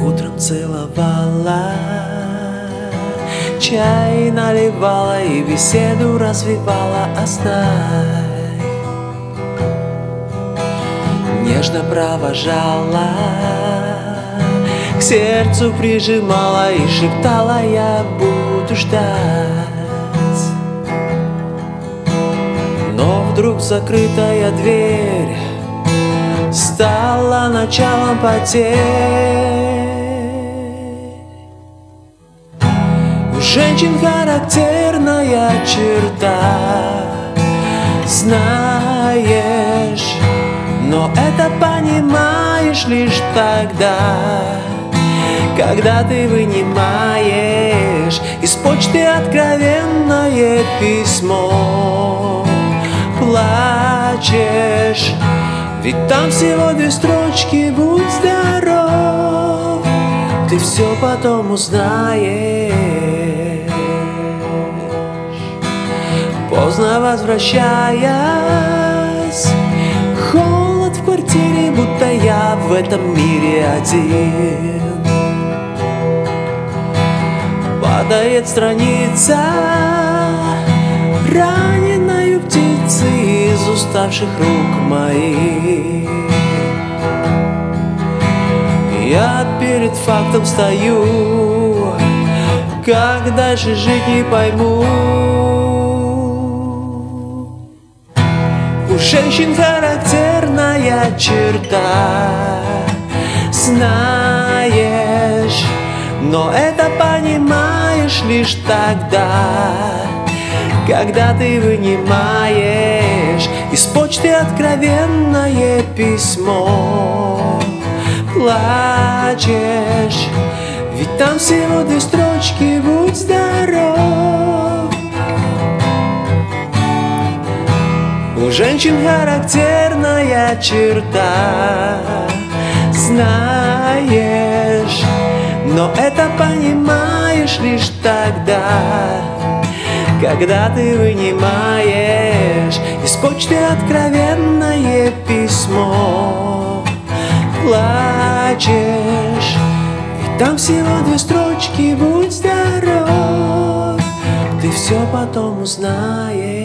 Утром целовала Чай наливала и беседу развивала. Оставь. Нежно провожала К сердцу прижимала и шептала Я буду ждать Но вдруг закрытая дверь Стала началом потерь У женщин характерная черта. Знаешь, но это понимаешь лишь тогда Когда ты вынимаешь из почты откровенное письмо. Плачешь, ведь там всего две строчки «Будь здоров» Ты все потом узнаешь Поздно возвращаясь Холод в квартире, будто я в этом мире один. Падает страница Раненою птицей из уставших рук моих. Я перед фактом стою Как дальше жить не пойму У женщин характерная черта. Знаешь, но это понимаешь лишь тогда Когда ты вынимаешь из почты откровенное письмо. Плачешь, ведь там всего две строчки У женщин характерная черта. Знаешь, но это понимаешь лишь тогда Когда ты вынимаешь из почты откровенное письмо. Плачешь, ведь там всего две строчки «Будь здоров» Ты все потом узнаешь